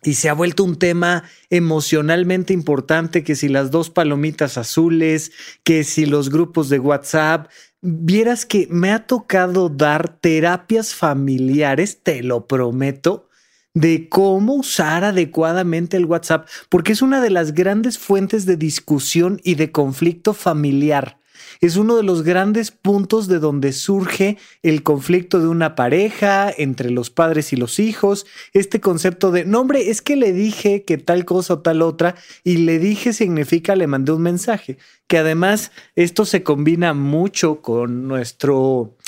Y se ha vuelto un tema emocionalmente importante, que si las dos palomitas azules, que si los grupos de WhatsApp, vieras que me ha tocado dar terapias familiares, te lo prometo, de cómo usar adecuadamente el WhatsApp, porque es una de las grandes fuentes de discusión y de conflicto familiar. Es uno de los grandes puntos de donde surge el conflicto de una pareja entre los padres y los hijos. Este concepto de, no hombre, es que le dije que tal cosa o tal otra y le dije significa le mandé un mensaje. Que además esto se combina mucho con nuestro,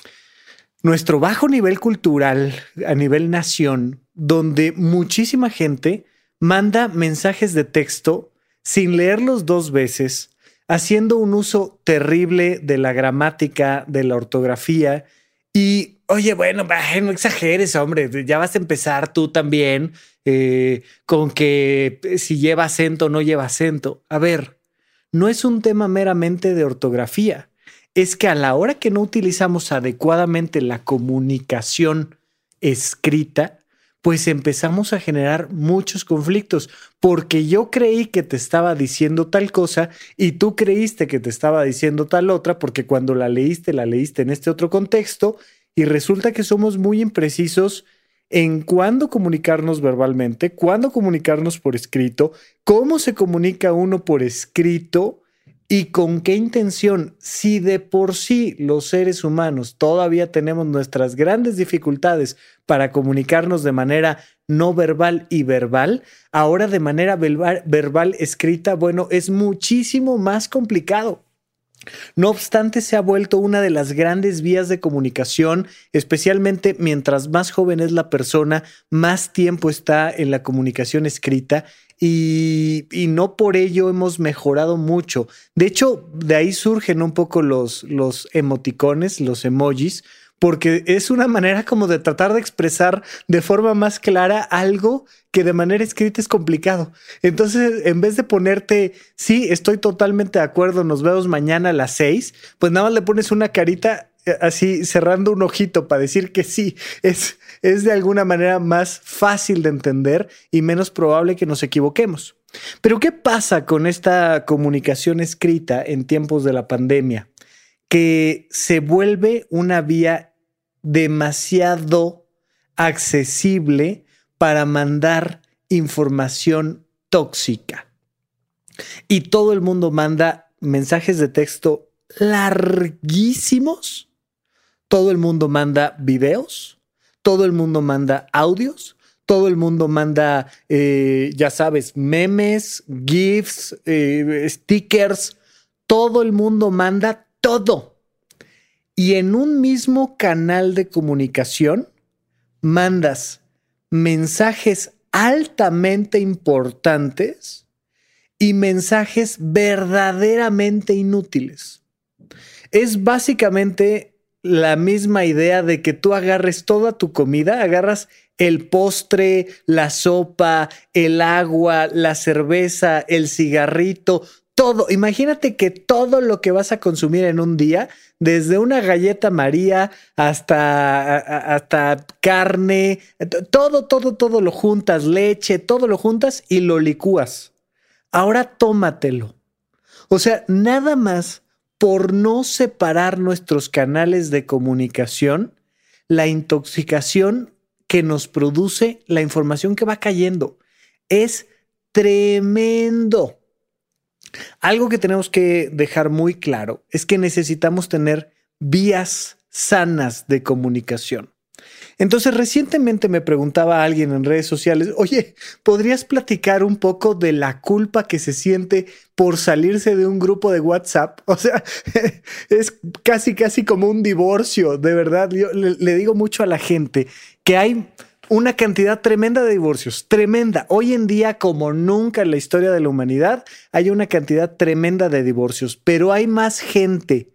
nuestro bajo nivel cultural a nivel nación, donde muchísima gente manda mensajes de texto sin leerlos dos veces, haciendo un uso terrible de la gramática, de la ortografía. Y, oye, bueno, no exageres, hombre, ya vas a empezar tú también eh, con que si lleva acento o no lleva acento. A ver, no es un tema meramente de ortografía, es que a la hora que no utilizamos adecuadamente la comunicación escrita, pues empezamos a generar muchos conflictos, porque yo creí que te estaba diciendo tal cosa y tú creíste que te estaba diciendo tal otra, porque cuando la leíste, la leíste en este otro contexto y resulta que somos muy imprecisos en cuándo comunicarnos verbalmente, cuándo comunicarnos por escrito, cómo se comunica uno por escrito ¿Y con qué intención? Si de por sí los seres humanos todavía tenemos nuestras grandes dificultades para comunicarnos de manera no verbal y verbal, ahora de manera verbal, escrita, bueno, es muchísimo más complicado. No obstante, se ha vuelto una de las grandes vías de comunicación, especialmente mientras más joven es la persona, más tiempo está en la comunicación escrita y, no por ello hemos mejorado mucho. De hecho, de ahí surgen un poco los, los emoticones, los emojis, porque es una manera como de tratar de expresar de forma más clara algo que de manera escrita es complicado. Entonces, en vez de ponerte, sí, estoy totalmente de acuerdo, nos vemos mañana a las seis, pues nada más le pones una carita eh, así cerrando un ojito para decir que sí, es, es de alguna manera más fácil de entender y menos probable que nos equivoquemos. Pero ¿qué pasa con esta comunicación escrita en tiempos de la pandemia? Se vuelve una vía demasiado accesible para mandar información tóxica. Y todo el mundo manda mensajes de texto larguísimos. Todo el mundo manda videos todo el mundo manda audios, todo el mundo manda, eh, ya sabes, memes, GIFs, eh, stickers, todo el mundo manda todo. Y en un mismo canal de comunicación mandas mensajes altamente importantes y mensajes verdaderamente inútiles. Es básicamente la misma idea de que tú agarres toda tu comida, agarras el postre, la sopa, el agua, la cerveza, el cigarrito, todo. Imagínate que todo lo que vas a consumir en un día, desde una galleta María hasta, hasta carne, todo, todo, todo lo juntas, leche, todo lo juntas y lo licúas. Ahora tómatelo. O sea, nada más por no separar nuestros canales de comunicación, la intoxicación que nos produce la información que va cayendo. Es tremendo. Algo que tenemos que dejar muy claro es que necesitamos tener vías sanas de comunicación. Entonces, recientemente me preguntaba alguien en redes sociales, oye, ¿podrías platicar un poco de la culpa que se siente por salirse de un grupo de WhatsApp? <laughs> O sea, es casi, casi como un divorcio, de verdad. Yo le, le digo mucho a la gente que hay una cantidad tremenda de divorcios, tremenda. Hoy en día, como nunca en la historia de la humanidad, hay una cantidad tremenda de divorcios, pero hay más gente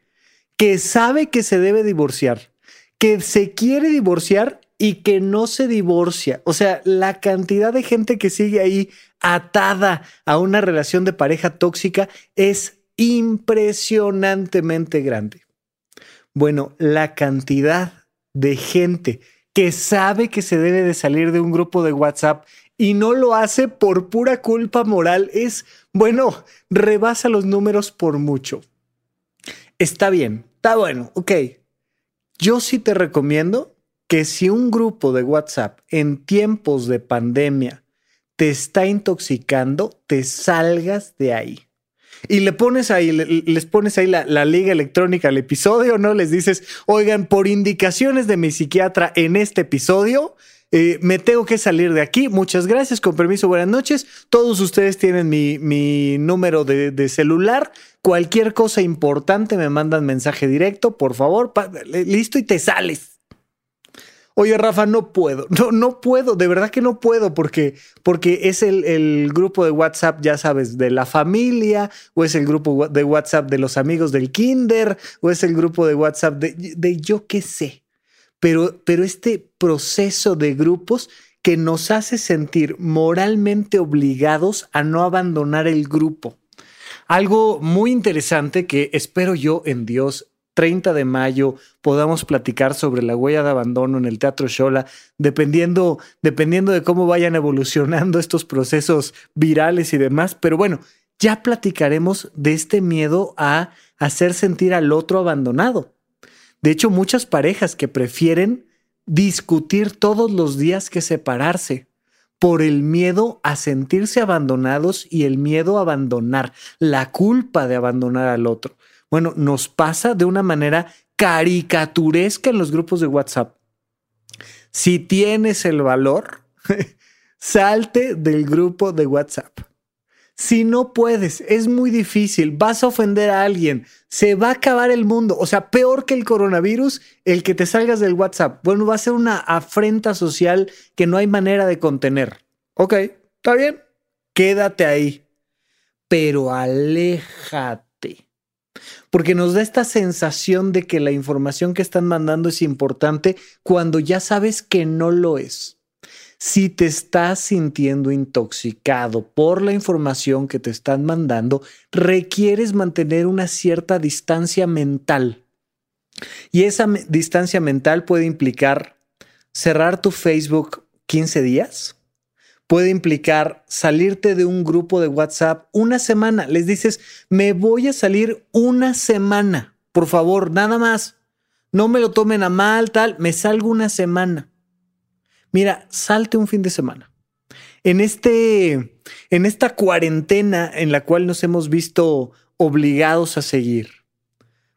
que sabe que se debe divorciar, que se quiere divorciar y que no se divorcia. O sea, la cantidad de gente que sigue ahí atada a una relación de pareja tóxica es impresionantemente grande. Bueno, la cantidad de gente que sabe que se debe de salir de un grupo de WhatsApp y no lo hace por pura culpa moral es, bueno, rebasa los números por mucho. Está bien, está bueno, ok. Yo sí te recomiendo que si un grupo de WhatsApp en tiempos de pandemia te está intoxicando, te salgas de ahí y le pones ahí, les pones ahí la, liga electrónica al episodio, ¿no? Les dices, oigan, por indicaciones de mi psiquiatra en este episodio, eh, me tengo que salir de aquí. Muchas gracias, con permiso, buenas noches. Todos ustedes tienen mi, número de, de, celular. Cualquier cosa importante me mandan mensaje directo, por favor. listo y te sales. Oye, Rafa, no puedo, no, no puedo, de verdad que no puedo, porque, porque es el, grupo de WhatsApp, ya sabes, de la familia, o es el grupo de WhatsApp de los amigos del kinder, o es el grupo de WhatsApp de, de yo qué sé. Pero, pero este proceso de grupos que nos hace sentir moralmente obligados a no abandonar el grupo. Algo muy interesante que espero yo en Dios 30 de mayo podamos platicar sobre la huella de abandono en el Teatro Shola, dependiendo, dependiendo de cómo vayan evolucionando estos procesos virales y demás. Pero bueno, ya platicaremos de este miedo a hacer sentir al otro abandonado. De hecho, muchas parejas que prefieren discutir todos los días que separarse por el miedo a sentirse abandonados y el miedo a abandonar, la culpa de abandonar al otro. Bueno, nos pasa de una manera caricaturesca en los grupos de WhatsApp. Si tienes el valor, <laughs> salte del grupo de WhatsApp. Si no puedes, es muy difícil, vas a ofender a alguien, se va a acabar el mundo. O sea, peor que el coronavirus, el que te salgas del WhatsApp. Bueno, va a ser una afrenta social que no hay manera de contener. Ok, está bien, quédate ahí, pero aléjate porque nos da esta sensación de que la información que están mandando es importante cuando ya sabes que no lo es. Si te estás sintiendo intoxicado por la información que te están mandando, requieres mantener una cierta distancia mental. Y esa distancia mental puede implicar cerrar tu Facebook 15 días, puede implicar salirte de un grupo de WhatsApp una semana. Les dices, me voy a salir una semana, por favor, nada más. No me lo tomen a mal, tal, me salgo una semana. Mira, salte un fin de semana. En, este, en esta cuarentena en la cual nos hemos visto obligados a seguir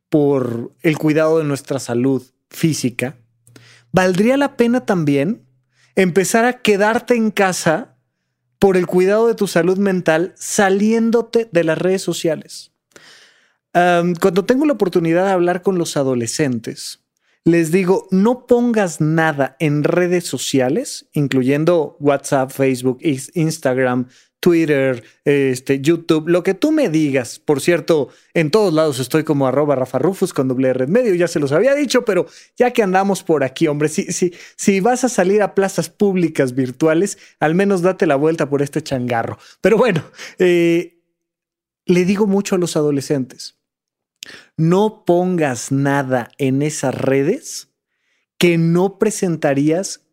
por el cuidado de nuestra salud física, valdría la pena también empezar a quedarte en casa por el cuidado de tu salud mental saliéndote de las redes sociales. cuando tengo la oportunidad de hablar con los adolescentes, les digo, no pongas nada en redes sociales, incluyendo WhatsApp, Facebook, Instagram, Twitter, este, YouTube, lo que tú me digas. Por cierto, en todos lados estoy como arroba Rafa Rufus con doble red medio, ya se los había dicho, pero ya que andamos por aquí, hombre, si, si, si vas a salir a plazas públicas virtuales, al menos date la vuelta por este changarro. Pero bueno, eh, le digo mucho a los adolescentes, no pongas nada en esas redes que no presentarías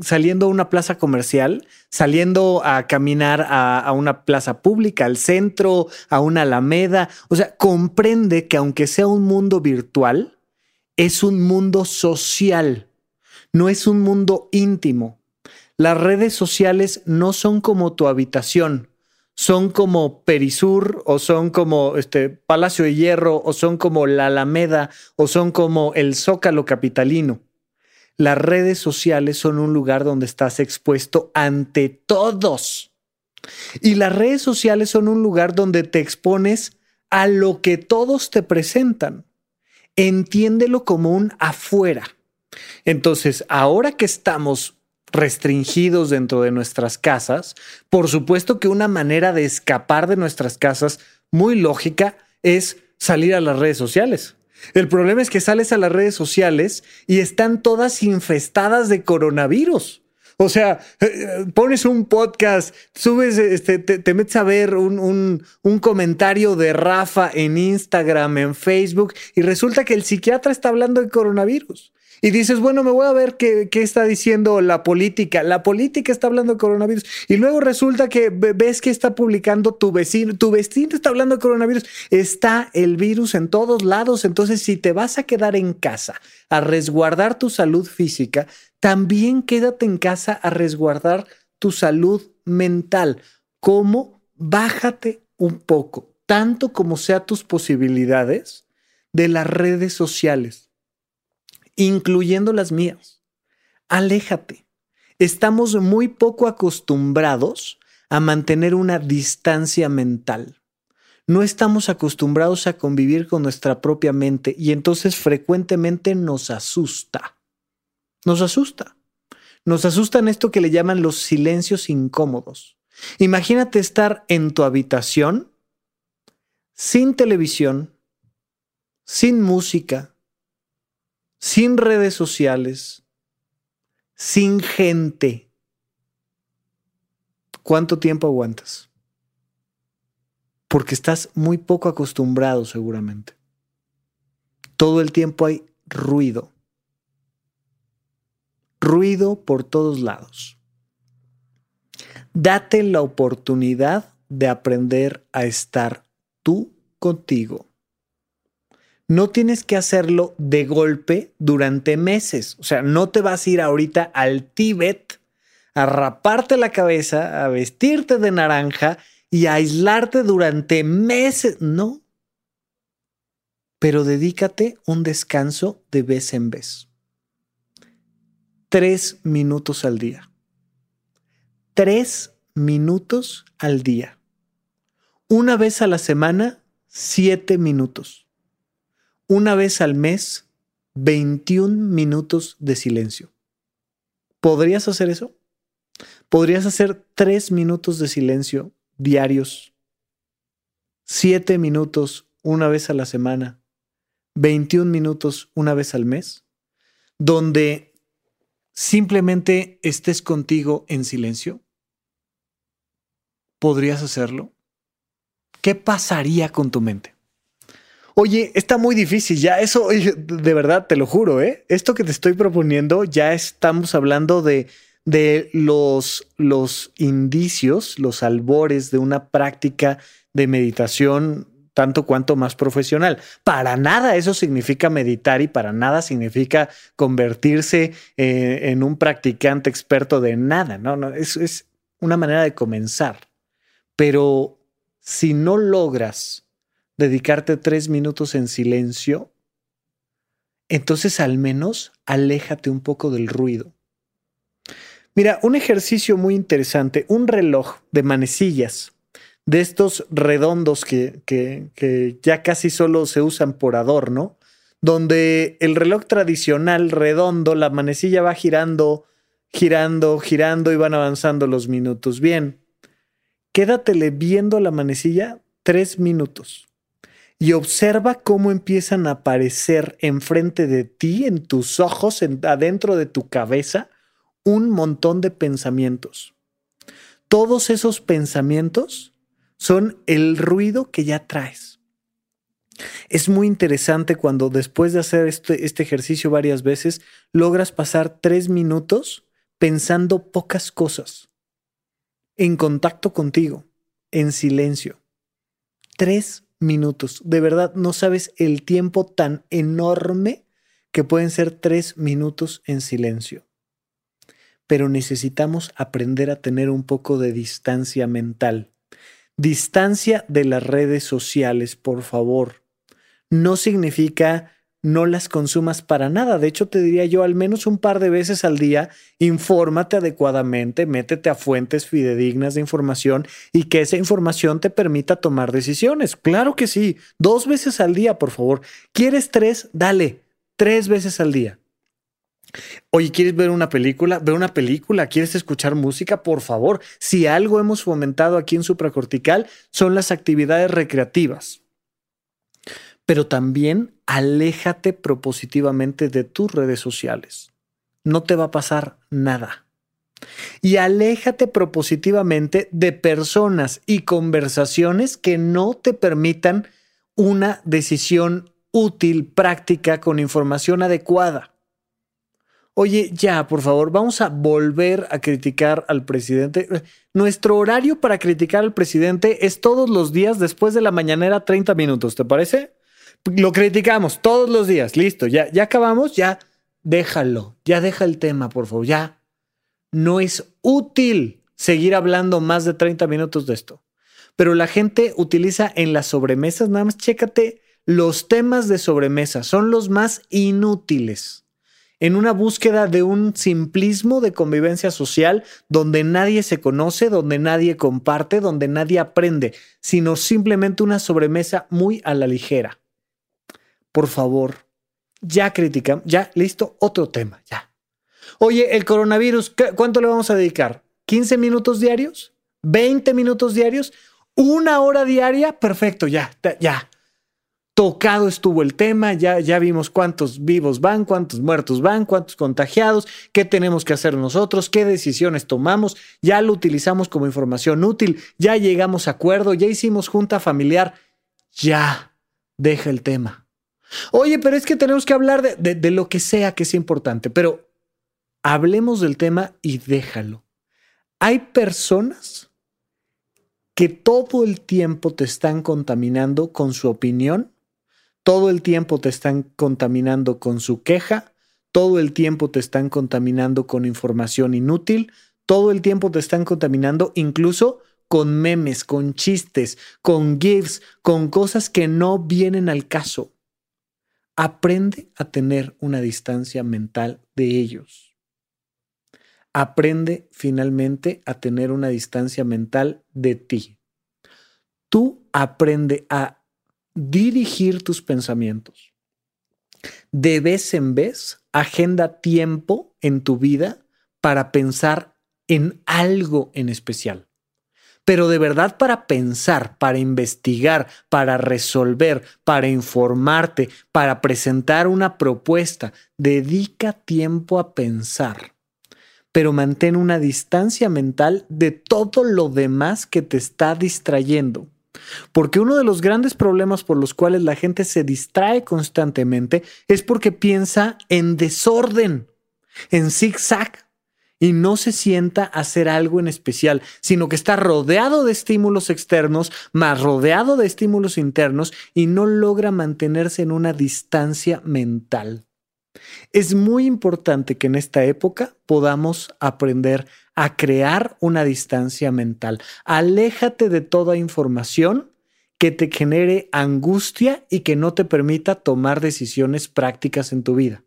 saliendo a una plaza comercial, saliendo a caminar a, una plaza pública, al centro, a una alameda. O sea, comprende que aunque sea un mundo virtual, es un mundo social, no es un mundo íntimo. Las redes sociales no son como tu habitación, son como Perisur o son como este Palacio de Hierro o son como la Alameda o son como el Zócalo capitalino. Las redes sociales son un lugar donde estás expuesto ante todos. Y las redes sociales son un lugar donde te expones a lo que todos te presentan. Entiéndelo como un afuera. Entonces, ahora que estamos restringidos dentro de nuestras casas, por supuesto que una manera de escapar de nuestras casas muy lógica es salir a las redes sociales. El problema es que sales a las redes sociales y están todas infestadas de coronavirus. O sea, eh, pones un podcast, subes, este, te, metes a ver un, un, comentario de Rafa en Instagram, en Facebook, y resulta que el psiquiatra está hablando de coronavirus y dices, bueno, me voy a ver qué, está diciendo la política. La política está hablando de coronavirus. Y luego resulta que ves que está publicando tu vecino, tu vecino está hablando de coronavirus. Está el virus en todos lados. Entonces, si te vas a quedar en casa a resguardar tu salud física, también quédate en casa a resguardar tu salud mental. ¿Cómo? Bájate un poco, tanto como sea tus posibilidades de las redes sociales incluyendo las mías. Aléjate. Estamos muy poco acostumbrados a mantener una distancia mental. No estamos acostumbrados a convivir con nuestra propia mente y entonces frecuentemente nos asusta. Nos asusta. Nos asustan esto que le llaman los silencios incómodos. Imagínate estar en tu habitación sin televisión, sin música, sin redes sociales, sin gente. ¿Cuánto tiempo aguantas? Porque estás muy poco acostumbrado seguramente. Todo el tiempo hay ruido. Ruido por todos lados. Date la oportunidad de aprender a estar tú contigo no tienes que hacerlo de golpe durante meses. O sea, no te vas a ir ahorita al Tíbet a raparte la cabeza, a vestirte de naranja y a aislarte durante meses. No. Pero dedícate un descanso de vez en vez. Tres minutos al día. Tres minutos al día. Una vez a la semana, siete minutos una vez al mes 21 minutos de silencio. ¿Podrías hacer eso? ¿Podrías hacer 3 minutos de silencio diarios? 7 minutos una vez a la semana, 21 minutos una vez al mes, donde simplemente estés contigo en silencio? ¿Podrías hacerlo? ¿Qué pasaría con tu mente? Oye, está muy difícil, ya eso, <laughs> de verdad, te lo juro, ¿eh? Esto que te estoy proponiendo, ya estamos hablando de, de los, los indicios, los albores de una práctica de meditación tanto cuanto más profesional. Para nada eso significa meditar y para nada significa convertirse eh, en un practicante experto de nada, ¿no? no eso es una manera de comenzar. Pero si no logras dedicarte tres minutos en silencio, entonces al menos aléjate un poco del ruido. Mira, un ejercicio muy interesante, un reloj de manecillas, de estos redondos que, que, ya casi solo se usan por adorno, donde el reloj tradicional redondo, la manecilla va girando, girando, girando y van avanzando los minutos. Bien, quédatele viendo la manecilla tres minutos y observa cómo empiezan a aparecer enfrente de ti, en tus ojos, adentro de tu cabeza, un montón de pensamientos. Todos esos pensamientos son el ruido que ya traes. Es muy interesante cuando después de hacer este, este ejercicio varias veces, logras pasar tres minutos pensando pocas cosas, en contacto contigo, en silencio. Tres minutos. De verdad, no sabes el tiempo tan enorme que pueden ser tres minutos en silencio. Pero necesitamos aprender a tener un poco de distancia mental. Distancia de las redes sociales, por favor. No significa no las consumas para nada. De hecho, te diría yo al menos un par de veces al día, infórmate adecuadamente, métete a fuentes fidedignas de información y que esa información te permita tomar decisiones. Claro que sí, dos veces al día, por favor. ¿Quieres tres? Dale, tres veces al día. Oye, ¿quieres ver una película? Ve una película. ¿Quieres escuchar música? Por favor. Si algo hemos fomentado aquí en supracortical son las actividades recreativas pero también aléjate propositivamente de tus redes sociales. No te va a pasar nada. Y aléjate propositivamente de personas y conversaciones que no te permitan una decisión útil, práctica, con información adecuada. Oye, ya, por favor, vamos a volver a criticar al presidente. Nuestro horario para criticar al presidente es todos los días después de la mañanera 30 minutos, ¿te parece? Lo criticamos todos los días, listo, ya, ya acabamos, ya déjalo, ya deja el tema, por favor, ya. No es útil seguir hablando más de 30 minutos de esto. Pero la gente utiliza en las sobremesas, nada más chécate, los temas de sobremesa son los más inútiles. En una búsqueda de un simplismo de convivencia social donde nadie se conoce, donde nadie comparte, donde nadie aprende, sino simplemente una sobremesa muy a la ligera por favor, ya criticamos, ya listo, otro tema, ya. Oye, el coronavirus, ¿cuánto le vamos a dedicar? ¿15 minutos diarios? ¿20 minutos diarios? ¿Una hora diaria? Perfecto, ya, ya. Tocado estuvo el tema, ya, ya vimos cuántos vivos van, cuántos muertos van, cuántos contagiados, qué tenemos que hacer nosotros, qué decisiones tomamos, ya lo utilizamos como información útil, ya llegamos a acuerdo, ya hicimos junta familiar, ya, deja el tema Oye, pero es que tenemos que hablar de, lo que sea que sea importante, pero hablemos del tema y déjalo. Hay personas que todo el tiempo te están contaminando con su opinión, todo el tiempo te están contaminando con su queja, todo el tiempo te están contaminando con información inútil, todo el tiempo te están contaminando incluso con memes, con chistes, con gifs, con cosas que no vienen al caso. Aprende a tener una distancia mental de ellos. Aprende finalmente a tener una distancia mental de ti. Tú aprende a dirigir tus pensamientos. De vez en vez, agenda tiempo en tu vida para pensar en algo en especial pero de verdad para pensar, para investigar, para resolver, para informarte, para presentar una propuesta. Dedica tiempo a pensar, pero mantén una distancia mental de todo lo demás que te está distrayendo. Porque uno de los grandes problemas por los cuales la gente se distrae constantemente es porque piensa en desorden, en zigzag, y no se sienta a hacer algo en especial, sino que está rodeado de estímulos externos, más rodeado de estímulos internos y no logra mantenerse en una distancia mental. Es muy importante que en esta época podamos aprender a crear una distancia mental. Aléjate de toda información que te genere angustia y que no te permita tomar decisiones prácticas en tu vida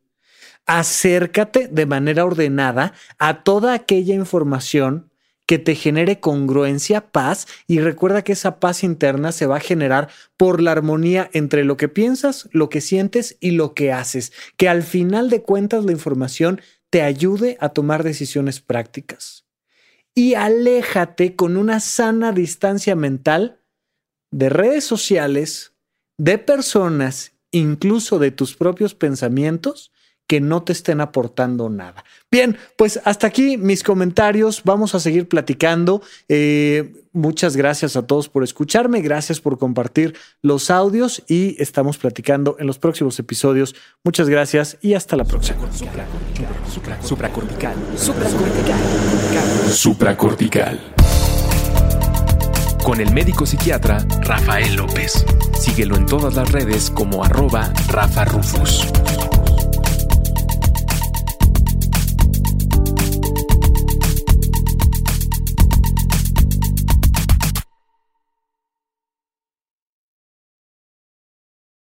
acércate de manera ordenada a toda aquella información que te genere congruencia, paz, y recuerda que esa paz interna se va a generar por la armonía entre lo que piensas, lo que sientes y lo que haces, que al final de cuentas la información te ayude a tomar decisiones prácticas. Y aléjate con una sana distancia mental de redes sociales, de personas, incluso de tus propios pensamientos, que no te estén aportando nada. Bien, pues hasta aquí mis comentarios. Vamos a seguir platicando. Eh, muchas gracias a todos por escucharme. Gracias por compartir los audios y estamos platicando en los próximos episodios. Muchas gracias y hasta la próxima. Supracortical. Supracortical. Supracortical. Con el médico psiquiatra Rafael López. Síguelo en todas las redes como arroba Rafa Rufus.